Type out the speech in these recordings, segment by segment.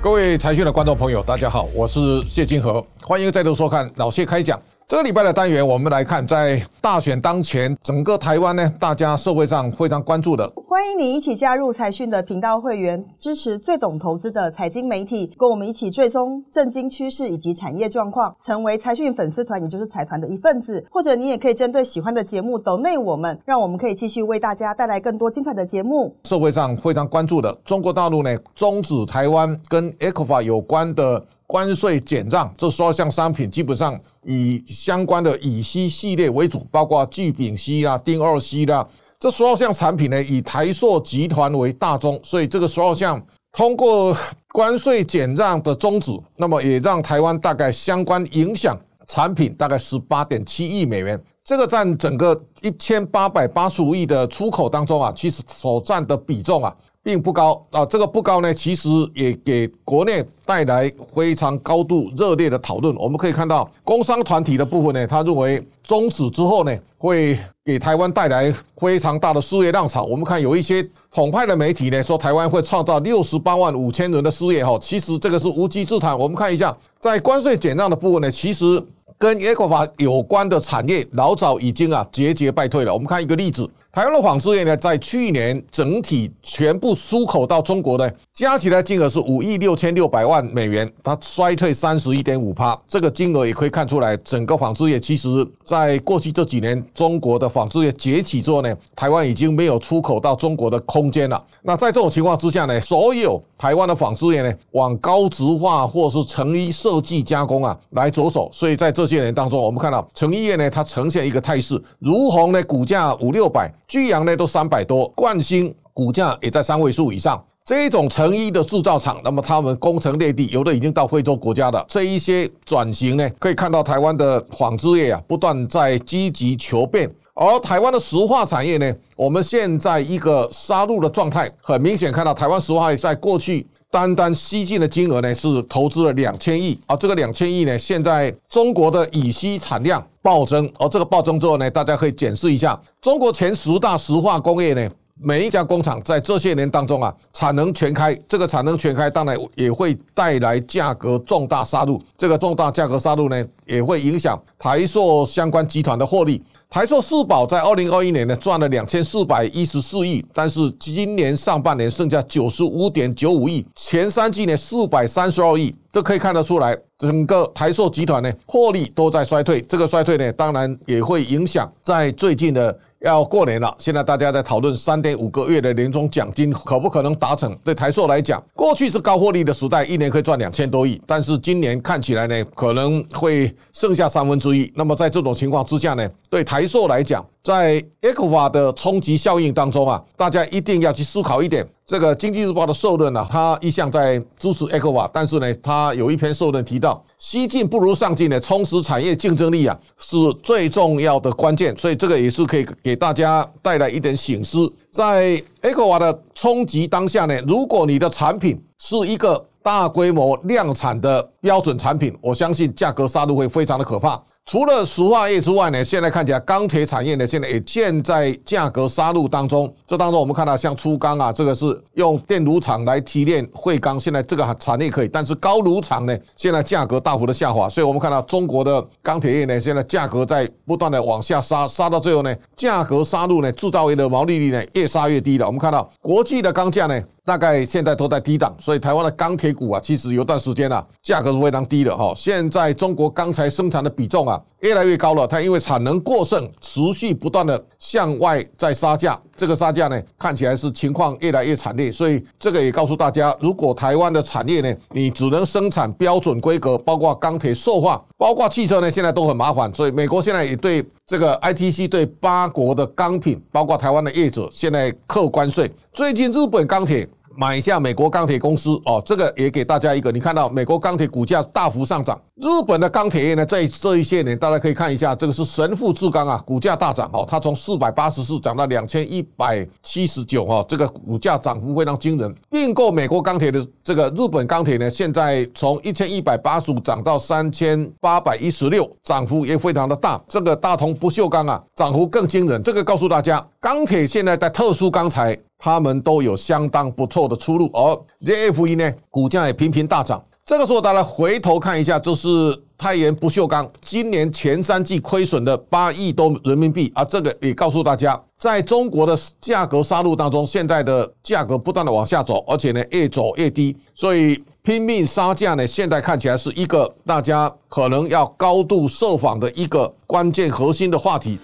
各位财讯的观众朋友，大家好，我是谢金河，欢迎再度收看老谢开讲。这个礼拜的单元，我们来看，在大选当前，整个台湾呢，大家社会上非常关注的。欢迎你一起加入财讯的频道会员，支持最懂投资的财经媒体，跟我们一起追踪震惊趋势以及产业状况，成为财讯粉丝团，也就是财团的一份子。或者你也可以针对喜欢的节目抖内我们，让我们可以继续为大家带来更多精彩的节目。社会上非常关注的，中国大陆呢，终止台湾跟 ECFA 有关的。关税减让，这十二项商品基本上以相关的乙烯系列为主，包括聚丙烯啦、丁二烯啦。这十二项产品呢，以台塑集团为大宗，所以这个十二项通过关税减让的终止，那么也让台湾大概相关影响产品大概十八点七亿美元，这个占整个一千八百八十五亿的出口当中啊，其实所占的比重啊。并不高啊，这个不高呢，其实也给国内带来非常高度热烈的讨论。我们可以看到，工商团体的部分呢，他认为终止之后呢，会给台湾带来非常大的失业浪潮。我们看有一些统派的媒体呢，说台湾会创造六十八万五千人的失业哈，其实这个是无稽之谈。我们看一下，在关税减让的部分呢，其实跟耶国法有关的产业老早已经啊节节败退了。我们看一个例子。台湾的纺织业呢，在去年整体全部出口到中国的加起来金额是五亿六千六百万美元，它衰退三十一点五帕。这个金额也可以看出来，整个纺织业其实在过去这几年中国的纺织业崛起之后呢，台湾已经没有出口到中国的空间了。那在这种情况之下呢，所有台湾的纺织业呢，往高值化或是成衣设计加工啊来着手。所以在这些年当中，我们看到成衣业呢，它呈现一个态势，如虹呢股价五六百。巨阳呢都三百多，冠星股价也在三位数以上。这一种成衣的制造厂，那么他们攻城略地，有的已经到非洲国家了。这一些转型呢，可以看到台湾的纺织业啊，不断在积极求变。而台湾的石化产业呢，我们现在一个杀戮的状态，很明显看到台湾石化也在过去。单单西进的金额呢是投资了两千亿。啊，这个两千亿呢，现在中国的乙烯产量暴增，而这个暴增之后呢，大家可以检视一下中国前十大石化工业呢，每一家工厂在这些年当中啊，产能全开，这个产能全开当然也会带来价格重大杀戮，这个重大价格杀戮呢，也会影响台塑相关集团的获利。台塑四宝在二零二一年呢赚了两千四百一十四亿，但是今年上半年剩下九十五点九五亿，前三季呢四百三十二亿，这可以看得出来，整个台塑集团呢获利都在衰退，这个衰退呢当然也会影响在最近的。要过年了，现在大家在讨论三点五个月的年终奖金可不可能达成？对台硕来讲，过去是高获利的时代，一年可以赚两千多亿，但是今年看起来呢，可能会剩下三分之一。那么在这种情况之下呢，对台硕来讲，在 e q u a 的冲击效应当中啊，大家一定要去思考一点。这个经济日报的社论呢，他一向在支持 e q u a 但是呢，他有一篇社论提到，西进不如上进的充实产业竞争力啊，是最重要的关键。所以这个也是可以给大家带来一点醒思。在 e q u a 的冲击当下呢，如果你的产品是一个大规模量产的标准产品，我相信价格杀戮会非常的可怕。除了石化业之外呢，现在看起来钢铁产业呢，现在也陷在价格杀戮当中。这当中我们看到像粗钢啊，这个是用电炉厂来提炼废钢，现在这个产业可以，但是高炉厂呢，现在价格大幅的下滑。所以我们看到中国的钢铁业呢，现在价格在不断的往下杀，杀到最后呢，价格杀戮呢，制造业的毛利率呢，越杀越低了。我们看到国际的钢价呢。大概现在都在低档，所以台湾的钢铁股啊，其实有段时间啊，价格是非常低的哈。现在中国钢材生产的比重啊，越来越高了，它因为产能过剩，持续不断的向外在杀价。这个杀价呢，看起来是情况越来越惨烈，所以这个也告诉大家，如果台湾的产业呢，你只能生产标准规格，包括钢铁、塑化，包括汽车呢，现在都很麻烦。所以美国现在也对这个 ITC 对八国的钢品，包括台湾的业者，现在扣关税。最近日本钢铁。买下美国钢铁公司哦，这个也给大家一个，你看到美国钢铁股价大幅上涨。日本的钢铁业呢，在这一些年，大家可以看一下，这个是神富制钢啊，股价大涨哦，它从四百八十四涨到两千一百七十九哦，这个股价涨幅非常惊人。并购美国钢铁的这个日本钢铁呢，现在从一千一百八十五涨到三千八百一十六，涨幅也非常的大。这个大同不锈钢啊，涨幅更惊人。这个告诉大家，钢铁现在在特殊钢材。他们都有相当不错的出路。而 zf 一呢，股价也频频大涨。这个时候，大家回头看一下，就是太原不锈钢今年前三季亏损的八亿多人民币啊。这个也告诉大家，在中国的价格杀戮当中，现在的价格不断的往下走，而且呢越走越低，所以拼命杀价呢，现在看起来是一个大家可能要高度设防的一个关键核心的话题。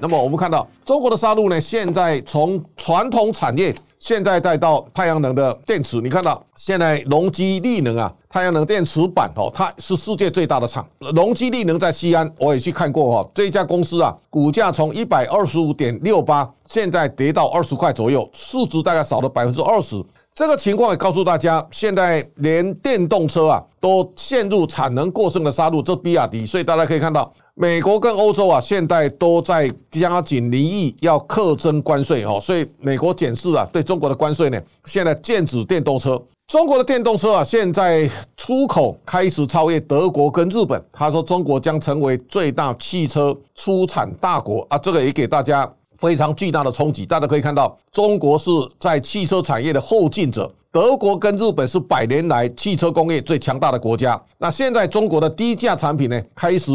那么我们看到中国的杀戮呢，现在从传统产业。现在再到太阳能的电池，你看到现在隆基力能啊，太阳能电池板哦，它是世界最大的厂。隆基力能在西安，我也去看过哈，这家公司啊，股价从一百二十五点六八，现在跌到二十块左右，市值大概少了百分之二十。这个情况也告诉大家，现在连电动车啊都陷入产能过剩的杀戮，这比亚迪。所以大家可以看到。美国跟欧洲啊，现在都在加紧离异，要课征关税哦，所以美国检视啊，对中国的关税呢，现在禁止电动车。中国的电动车啊，现在出口开始超越德国跟日本。他说，中国将成为最大汽车出产大国啊，这个也给大家非常巨大的冲击。大家可以看到，中国是在汽车产业的后进者，德国跟日本是百年来汽车工业最强大的国家。那现在中国的低价产品呢，开始。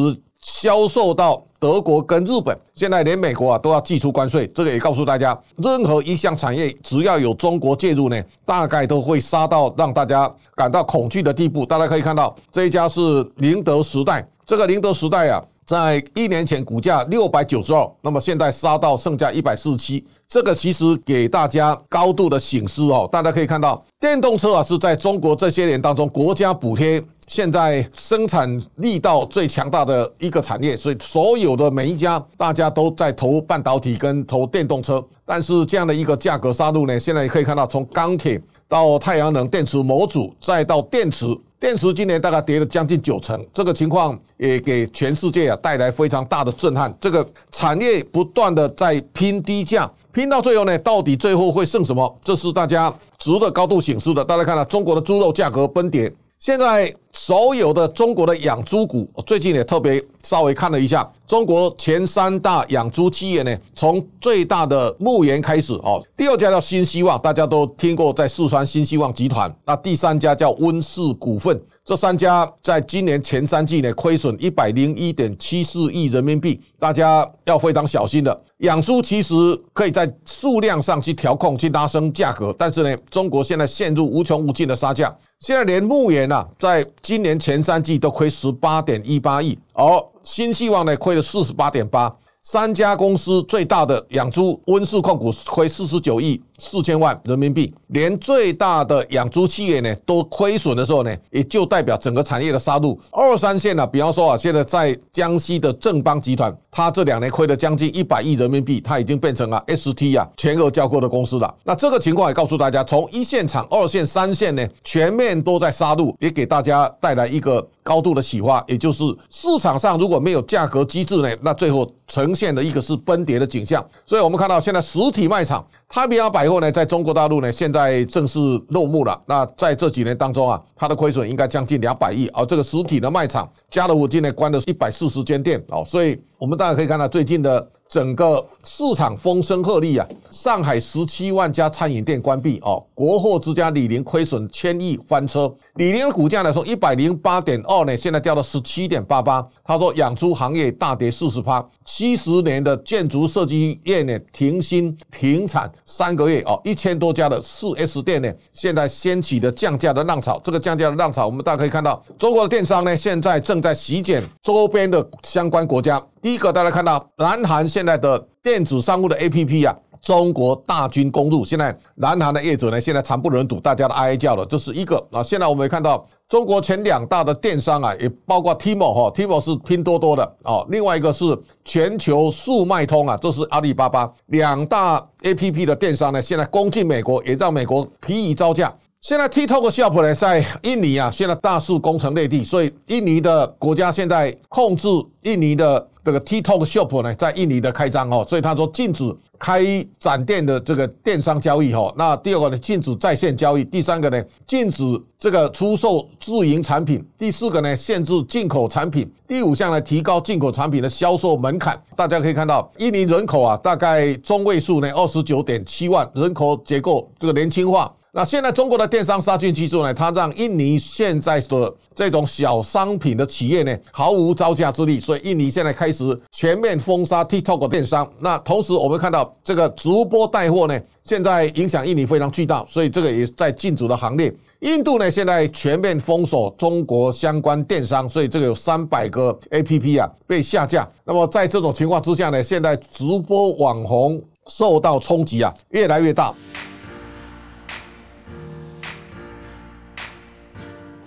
销售到德国跟日本，现在连美国啊都要寄出关税。这个也告诉大家，任何一项产业只要有中国介入呢，大概都会杀到让大家感到恐惧的地步。大家可以看到，这一家是宁德时代，这个宁德时代啊，在一年前股价六百九十二，那么现在杀到剩下一百四十七。这个其实给大家高度的醒思哦。大家可以看到，电动车啊是在中国这些年当中国家补贴。现在生产力道最强大的一个产业，所以所有的每一家大家都在投半导体跟投电动车，但是这样的一个价格杀戮呢，现在也可以看到从钢铁到太阳能电池模组，再到电池，电池今年大概跌了将近九成，这个情况也给全世界啊带来非常大的震撼。这个产业不断的在拼低价，拼到最后呢，到底最后会剩什么？这是大家值得高度醒思的。大家看到中国的猪肉价格崩跌。现在所有的中国的养猪股，最近也特别稍微看了一下，中国前三大养猪企业呢，从最大的牧原开始哦，第二家叫新希望，大家都听过，在四川新希望集团，那第三家叫温氏股份，这三家在今年前三季呢，亏损一百零一点七四亿人民币，大家要非常小心的。养猪其实可以在数量上去调控，去拉升价格，但是呢，中国现在陷入无穷无尽的杀价。现在连牧原啊，在今年前三季都亏十八点一八亿，而新希望呢亏了四十八点八。三家公司最大的养猪温氏控股亏四十九亿四千万人民币，连最大的养猪企业呢都亏损的时候呢，也就代表整个产业的杀戮。二三线呢，比方说啊，现在在江西的正邦集团，它这两年亏了将近一百亿人民币，它已经变成了 ST 啊全额交割的公司了。那这个情况也告诉大家，从一线厂、二线、三线呢，全面都在杀戮，也给大家带来一个。高度的洗化，也就是市场上如果没有价格机制呢，那最后呈现的一个是崩跌的景象。所以我们看到现在实体卖场，太平洋百货呢，在中国大陆呢，现在正式落幕了。那在这几年当中啊，它的亏损应该将近两百亿。而这个实体的卖场，家乐福今年关了一百四十间店哦，所以我们大家可以看到最近的。整个市场风声鹤唳啊！上海十七万家餐饮店关闭哦，国货之家李宁亏损千亿翻车。李宁的股价来说，一百零八点二呢，现在掉到十七点八八。他说，养猪行业大跌四十趴，七十年的建筑设计业呢停薪停产三个月哦，一千多家的四 S 店呢，现在掀起的降价的浪潮。这个降价的浪潮，我们大家可以看到，中国的电商呢，现在正在席卷周边的相关国家。第一个，大家看到南韩现在的电子商务的 APP 啊，中国大军攻入，现在南韩的业者呢，现在惨不忍睹，大家都哀叫了。这是一个啊。现在我们也看到中国前两大的电商啊，也包括 Timo 哈，Timo 是拼多多的哦，另外一个是全球速卖通啊，这是阿里巴巴两大 APP 的电商呢，现在攻进美国，也让美国疲于招架。现在 TikTok Shop 呢，在印尼啊，现在大肆攻城略地，所以印尼的国家现在控制印尼的。这个 TikTok Shop 呢在印尼的开张哦，所以他说禁止开展店的这个电商交易哈。那第二个呢，禁止在线交易；第三个呢，禁止这个出售自营产品；第四个呢，限制进口产品；第五项呢，提高进口产品的销售门槛。大家可以看到，印尼人口啊，大概中位数呢二十九点七万，人口结构这个年轻化。那现在中国的电商杀菌技术呢？它让印尼现在的这种小商品的企业呢毫无招架之力，所以印尼现在开始全面封杀 TikTok 电商。那同时我们看到这个直播带货呢，现在影响印尼非常巨大，所以这个也在禁止的行列。印度呢现在全面封锁中国相关电商，所以这个有三百个 APP 啊被下架。那么在这种情况之下呢，现在直播网红受到冲击啊越来越大。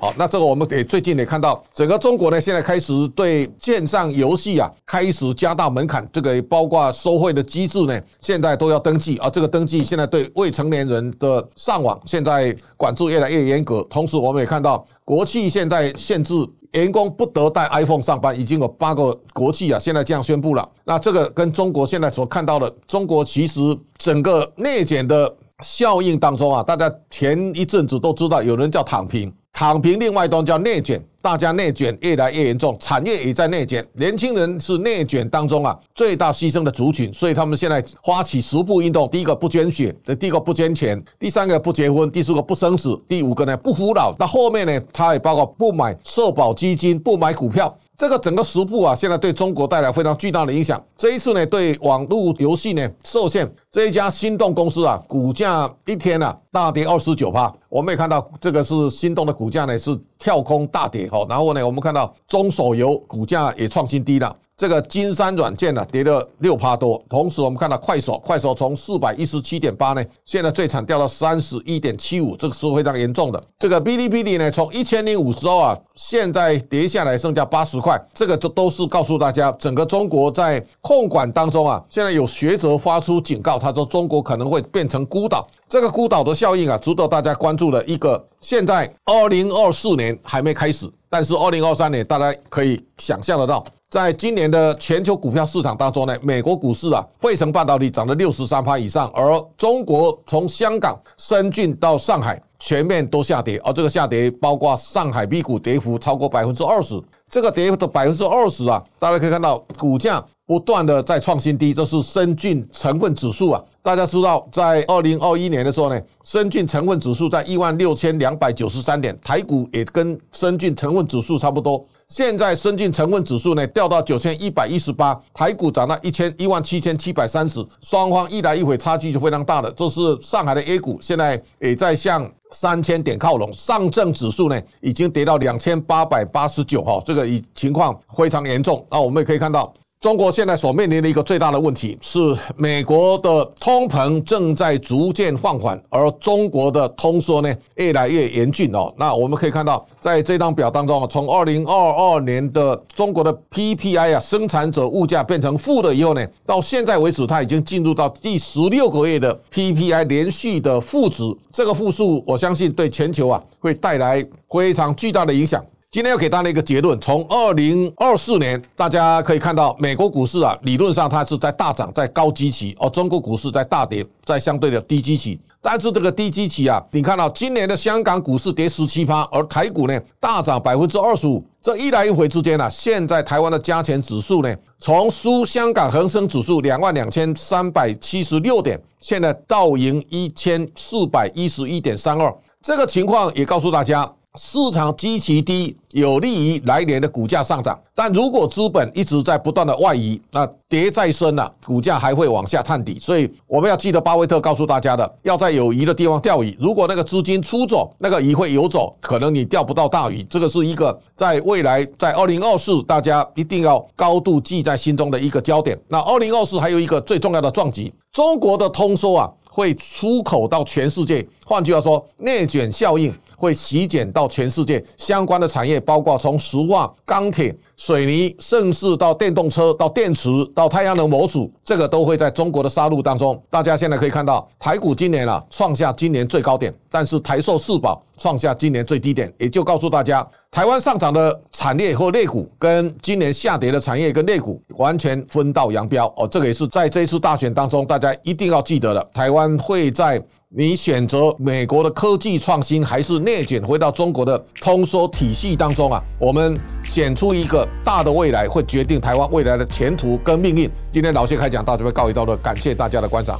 好，那这个我们也最近也看到，整个中国呢现在开始对线上游戏啊开始加大门槛，这个包括收费的机制呢，现在都要登记啊。这个登记现在对未成年人的上网现在管制越来越严格。同时，我们也看到国企现在限制员工不得带 iPhone 上班，已经有八个国企啊现在这样宣布了。那这个跟中国现在所看到的，中国其实整个内卷的效应当中啊，大家前一阵子都知道有人叫躺平。躺平，另外一端叫内卷，大家内卷越来越严重，产业也在内卷，年轻人是内卷当中啊最大牺牲的族群，所以他们现在发起十步运动：第一个不捐血，第一个不捐钱，第三个不结婚，第四个不生子，第五个呢不服老。那后面呢，他也包括不买社保基金，不买股票。这个整个十步啊，现在对中国带来非常巨大的影响。这一次呢，对网络游戏呢受限，这一家心动公司啊，股价一天啊大跌二十九趴。我们也看到这个是心动的股价呢是跳空大跌哈。然后呢，我们看到中手游股价也创新低了。这个金山软件呢跌了六趴多，同时我们看到快手，快手从四百一十七点八呢，现在最惨掉到三十一点七五，这个是非常严重的。这个哔哩哔哩呢，从一千零五十欧啊，现在跌下来剩下八十块，这个都都是告诉大家，整个中国在控管当中啊，现在有学者发出警告，他说中国可能会变成孤岛，这个孤岛的效应啊，值得大家关注的一个。现在二零二四年还没开始，但是二零二三年大家可以想象得到。在今年的全球股票市场当中呢，美国股市啊，费城半导体涨了六十三趴以上，而中国从香港、深圳到上海全面都下跌，而这个下跌包括上海 B 股跌幅超过百分之二十，这个跌幅的百分之二十啊，大家可以看到股价不断的在创新低，这是深圳成分指数啊，大家知道在二零二一年的时候呢，深圳成分指数在一万六千两百九十三点，台股也跟深圳成分指数差不多。现在深圳成分指数呢掉到九千一百一十八，台股涨到一千一万七千七百三十，双方一来一回差距就非常大的。这是上海的 A 股现在也在向三千点靠拢，上证指数呢已经跌到两千八百八十九哈，这个以情况非常严重。那我们也可以看到。中国现在所面临的一个最大的问题是，美国的通膨正在逐渐放缓，而中国的通缩呢越来越严峻哦。那我们可以看到，在这张表当中啊，从二零二二年的中国的 PPI 啊，生产者物价变成负的以后呢，到现在为止，它已经进入到第十六个月的 PPI 连续的负值。这个负数，我相信对全球啊会带来非常巨大的影响。今天要给大家一个结论：从二零二四年，大家可以看到，美国股市啊，理论上它是在大涨，在高基期；而中国股市在大跌，在相对的低基期。但是这个低基期啊，你看到今年的香港股市跌十七趴，而台股呢大涨百分之二十五。这一来一回之间呢，现在台湾的加权指数呢，从输香港恒生指数两万两千三百七十六点，现在倒赢一千四百一十一点三二。这个情况也告诉大家。市场极其低，有利于来年的股价上涨。但如果资本一直在不断的外移，那跌再深了，股价还会往下探底。所以我们要记得巴菲特告诉大家的，要在有鱼的地方钓鱼。如果那个资金出走，那个鱼会游走，可能你钓不到大鱼。这个是一个在未来在二零二四，大家一定要高度记在心中的一个焦点。那二零二四还有一个最重要的撞击，中国的通缩啊，会出口到全世界。换句话说，内卷效应。会席卷到全世界相关的产业，包括从石化、钢铁、水泥，甚至到电动车、到电池、到太阳能模组，这个都会在中国的杀戮当中。大家现在可以看到，台股今年啊创下今年最高点，但是台塑四宝创下今年最低点，也就告诉大家，台湾上涨的产业或类股跟今年下跌的产业跟类股完全分道扬镳哦。这个也是在这一次大选当中，大家一定要记得的，台湾会在。你选择美国的科技创新，还是内卷回到中国的通缩体系当中啊？我们选出一个大的未来，会决定台湾未来的前途跟命运。今天老谢开讲到这边告一段落，感谢大家的观赏。